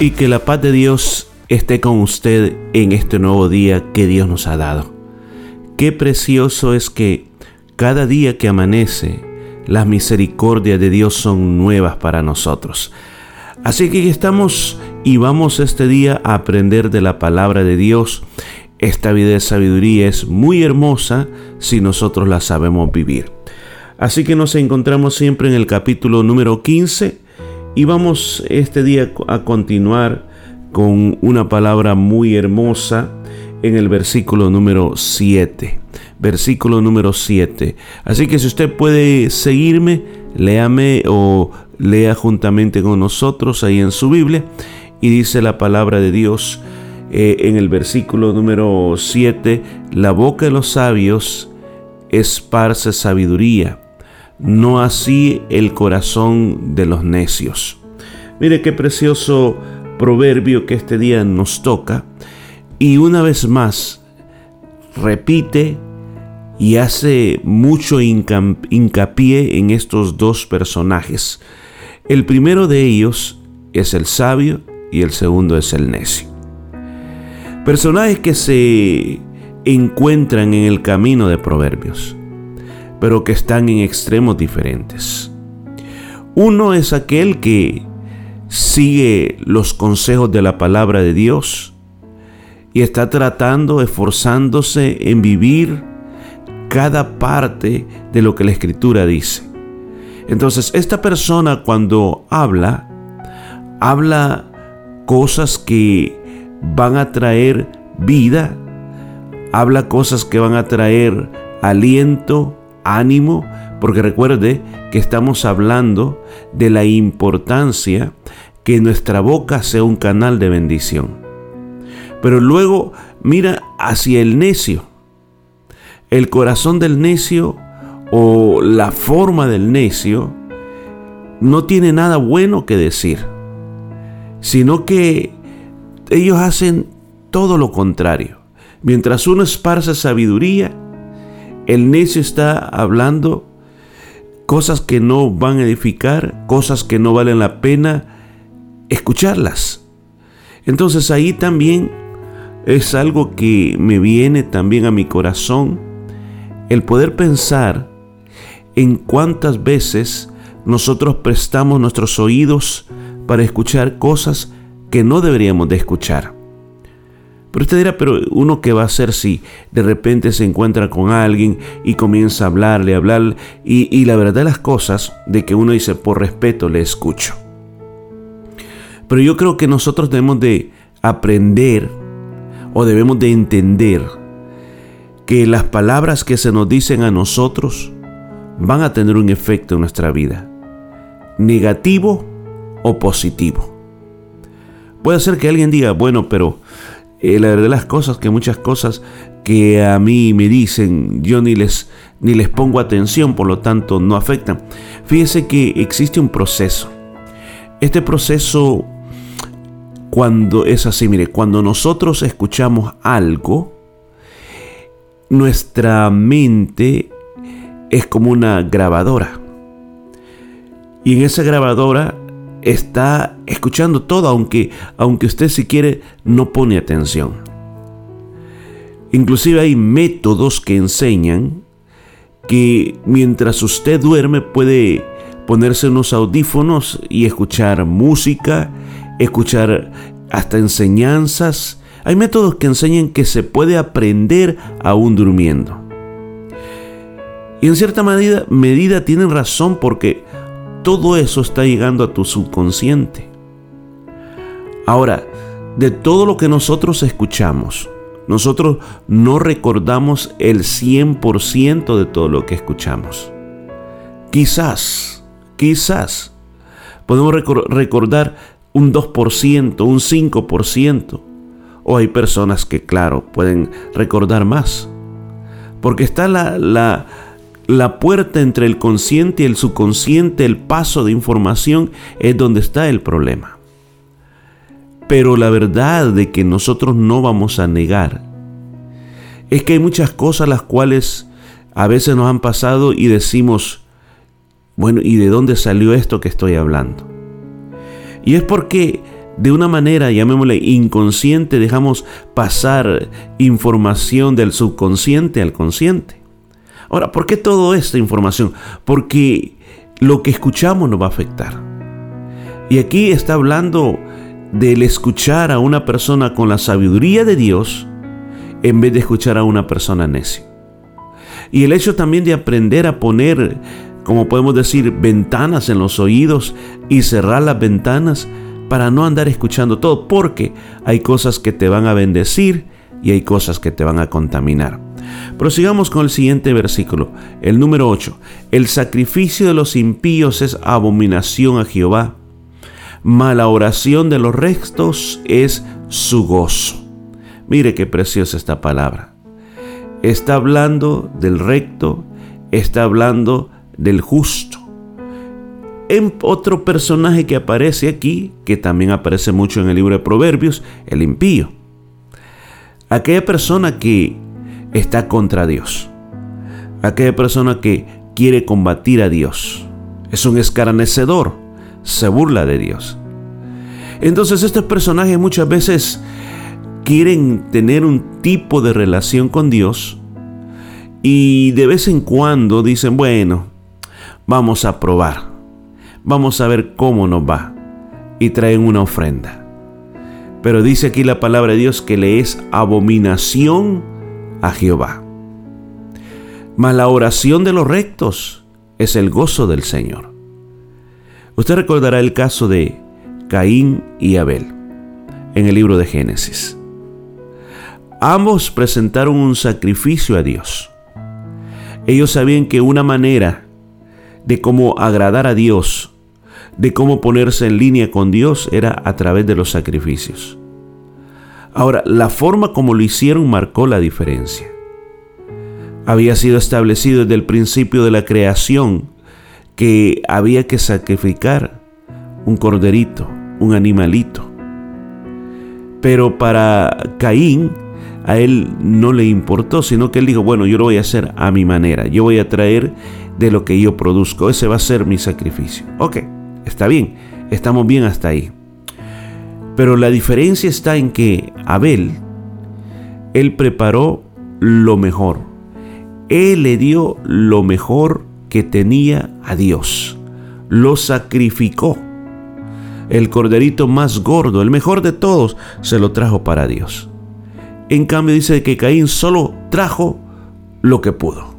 Y que la paz de Dios esté con usted en este nuevo día que Dios nos ha dado. Qué precioso es que cada día que amanece, las misericordias de Dios son nuevas para nosotros. Así que estamos y vamos este día a aprender de la palabra de Dios. Esta vida de sabiduría es muy hermosa si nosotros la sabemos vivir. Así que nos encontramos siempre en el capítulo número 15 y vamos este día a continuar con una palabra muy hermosa en el versículo número 7. Versículo número 7. Así que si usted puede seguirme, léame o lea juntamente con nosotros ahí en su Biblia. Y dice la palabra de Dios eh, en el versículo número 7, la boca de los sabios esparce sabiduría no así el corazón de los necios. Mire qué precioso proverbio que este día nos toca y una vez más repite y hace mucho hincapié en estos dos personajes. El primero de ellos es el sabio y el segundo es el necio. Personajes que se encuentran en el camino de proverbios pero que están en extremos diferentes. Uno es aquel que sigue los consejos de la palabra de Dios y está tratando, esforzándose en vivir cada parte de lo que la escritura dice. Entonces, esta persona cuando habla, habla cosas que van a traer vida, habla cosas que van a traer aliento, ánimo, porque recuerde que estamos hablando de la importancia que nuestra boca sea un canal de bendición. Pero luego mira hacia el necio. El corazón del necio o la forma del necio no tiene nada bueno que decir, sino que ellos hacen todo lo contrario. Mientras uno esparce sabiduría, el necio está hablando cosas que no van a edificar, cosas que no valen la pena escucharlas. Entonces ahí también es algo que me viene también a mi corazón, el poder pensar en cuántas veces nosotros prestamos nuestros oídos para escuchar cosas que no deberíamos de escuchar. Pero usted dirá, pero uno qué va a hacer si de repente se encuentra con alguien y comienza a hablarle, a hablar, y, y la verdad las cosas, de que uno dice, por respeto le escucho. Pero yo creo que nosotros debemos de aprender o debemos de entender que las palabras que se nos dicen a nosotros van a tener un efecto en nuestra vida, negativo o positivo. Puede ser que alguien diga, bueno, pero eh, la verdad las cosas que muchas cosas que a mí me dicen yo ni les ni les pongo atención, por lo tanto no afectan. Fíjese que existe un proceso. Este proceso cuando es así, mire, cuando nosotros escuchamos algo, nuestra mente es como una grabadora. Y en esa grabadora está escuchando todo, aunque, aunque usted si quiere no pone atención. Inclusive hay métodos que enseñan que mientras usted duerme puede ponerse unos audífonos y escuchar música, escuchar hasta enseñanzas. Hay métodos que enseñan que se puede aprender aún durmiendo. Y en cierta medida, medida tienen razón porque todo eso está llegando a tu subconsciente. Ahora, de todo lo que nosotros escuchamos, nosotros no recordamos el 100% de todo lo que escuchamos. Quizás, quizás, Podemos recordar un 2%, un 5%. O hay personas que, claro, pueden recordar más. Porque está la, la, la puerta entre el consciente y el subconsciente, el paso de información, es donde está el problema. Pero la verdad de que nosotros no vamos a negar es que hay muchas cosas las cuales a veces nos han pasado y decimos, bueno, ¿y de dónde salió esto que estoy hablando? Y es porque de una manera, llamémosle inconsciente, dejamos pasar información del subconsciente al consciente. Ahora, ¿por qué toda esta información? Porque lo que escuchamos nos va a afectar. Y aquí está hablando del escuchar a una persona con la sabiduría de Dios en vez de escuchar a una persona necia. Y el hecho también de aprender a poner como podemos decir, ventanas en los oídos y cerrar las ventanas para no andar escuchando todo, porque hay cosas que te van a bendecir y hay cosas que te van a contaminar. Prosigamos con el siguiente versículo, el número 8. El sacrificio de los impíos es abominación a Jehová, mala oración de los restos es su gozo. Mire qué preciosa esta palabra. Está hablando del recto, está hablando del justo. En otro personaje que aparece aquí, que también aparece mucho en el libro de Proverbios, el impío. Aquella persona que está contra Dios. Aquella persona que quiere combatir a Dios. Es un escarnecedor. Se burla de Dios. Entonces estos personajes muchas veces quieren tener un tipo de relación con Dios y de vez en cuando dicen, bueno, vamos a probar, vamos a ver cómo nos va. Y traen una ofrenda. Pero dice aquí la palabra de Dios que le es abominación a Jehová. Mas la oración de los rectos es el gozo del Señor. Usted recordará el caso de Caín y Abel en el libro de Génesis. Ambos presentaron un sacrificio a Dios. Ellos sabían que una manera de cómo agradar a Dios, de cómo ponerse en línea con Dios, era a través de los sacrificios. Ahora, la forma como lo hicieron marcó la diferencia. Había sido establecido desde el principio de la creación que había que sacrificar un corderito, un animalito. Pero para Caín, a él no le importó, sino que él dijo, bueno, yo lo voy a hacer a mi manera, yo voy a traer de lo que yo produzco. Ese va a ser mi sacrificio. Ok, está bien, estamos bien hasta ahí. Pero la diferencia está en que Abel, él preparó lo mejor. Él le dio lo mejor que tenía a Dios. Lo sacrificó. El corderito más gordo, el mejor de todos, se lo trajo para Dios. En cambio dice que Caín solo trajo lo que pudo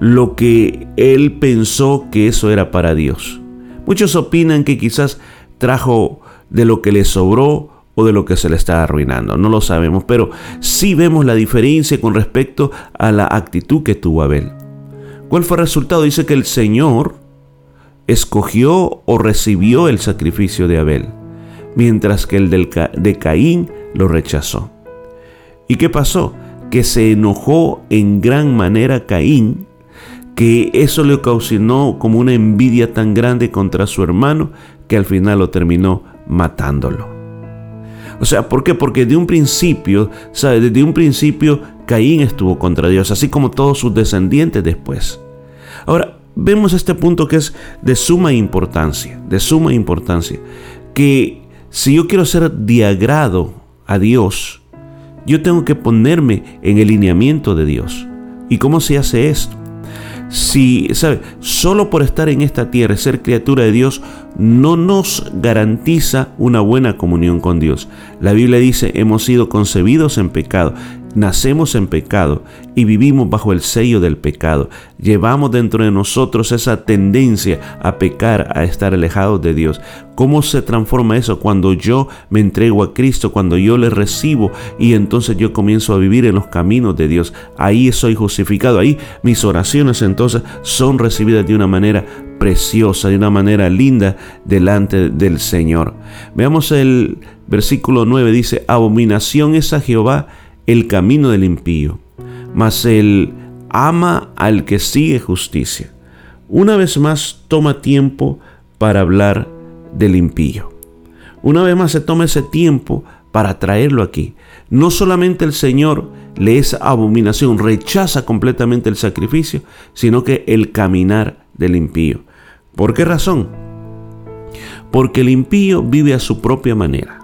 lo que él pensó que eso era para Dios. Muchos opinan que quizás trajo de lo que le sobró o de lo que se le está arruinando. No lo sabemos, pero sí vemos la diferencia con respecto a la actitud que tuvo Abel. ¿Cuál fue el resultado? Dice que el Señor escogió o recibió el sacrificio de Abel, mientras que el de Caín lo rechazó. ¿Y qué pasó? Que se enojó en gran manera Caín que eso le ocasionó como una envidia tan grande contra su hermano que al final lo terminó matándolo. O sea, ¿por qué? Porque de un principio, ¿sabe? Desde un principio Caín estuvo contra Dios, así como todos sus descendientes después. Ahora, vemos este punto que es de suma importancia, de suma importancia, que si yo quiero ser de agrado a Dios, yo tengo que ponerme en el lineamiento de Dios. ¿Y cómo se hace esto? Si, ¿sabe? Solo por estar en esta tierra, ser criatura de Dios, no nos garantiza una buena comunión con Dios. La Biblia dice, hemos sido concebidos en pecado. Nacemos en pecado y vivimos bajo el sello del pecado. Llevamos dentro de nosotros esa tendencia a pecar, a estar alejados de Dios. ¿Cómo se transforma eso cuando yo me entrego a Cristo, cuando yo le recibo y entonces yo comienzo a vivir en los caminos de Dios? Ahí soy justificado, ahí mis oraciones entonces son recibidas de una manera preciosa, de una manera linda delante del Señor. Veamos el versículo 9, dice, abominación es a Jehová el camino del impío, mas él ama al que sigue justicia. Una vez más toma tiempo para hablar del impío. Una vez más se toma ese tiempo para traerlo aquí. No solamente el Señor le es abominación, rechaza completamente el sacrificio, sino que el caminar del impío. ¿Por qué razón? Porque el impío vive a su propia manera,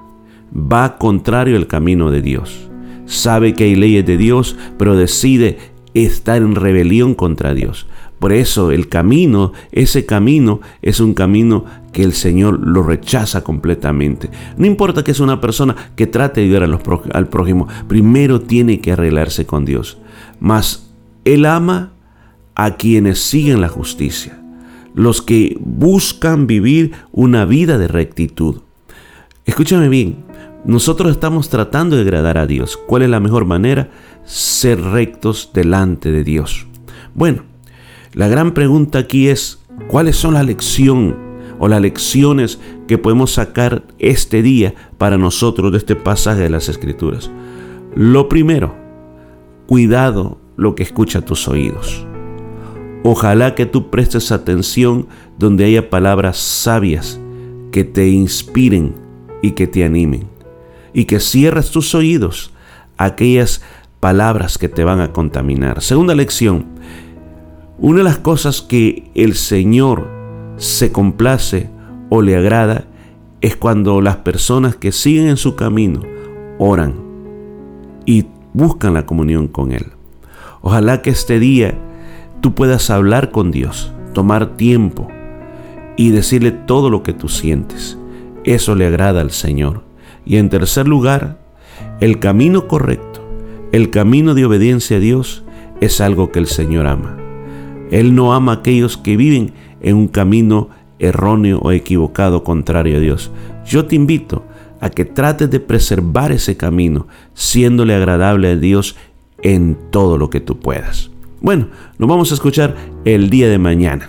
va contrario al camino de Dios sabe que hay leyes de Dios, pero decide estar en rebelión contra Dios. Por eso el camino, ese camino es un camino que el Señor lo rechaza completamente. No importa que es una persona que trate de ayudar al prójimo, primero tiene que arreglarse con Dios. Mas Él ama a quienes siguen la justicia, los que buscan vivir una vida de rectitud. Escúchame bien, nosotros estamos tratando de agradar a Dios. ¿Cuál es la mejor manera? Ser rectos delante de Dios. Bueno, la gran pregunta aquí es, ¿cuáles son la lección o las lecciones que podemos sacar este día para nosotros de este pasaje de las Escrituras? Lo primero, cuidado lo que escucha tus oídos. Ojalá que tú prestes atención donde haya palabras sabias que te inspiren y que te animen y que cierres tus oídos a aquellas palabras que te van a contaminar. Segunda lección, una de las cosas que el Señor se complace o le agrada es cuando las personas que siguen en su camino oran y buscan la comunión con Él. Ojalá que este día tú puedas hablar con Dios, tomar tiempo y decirle todo lo que tú sientes. Eso le agrada al Señor. Y en tercer lugar, el camino correcto, el camino de obediencia a Dios es algo que el Señor ama. Él no ama a aquellos que viven en un camino erróneo o equivocado contrario a Dios. Yo te invito a que trates de preservar ese camino, siéndole agradable a Dios en todo lo que tú puedas. Bueno, nos vamos a escuchar el día de mañana.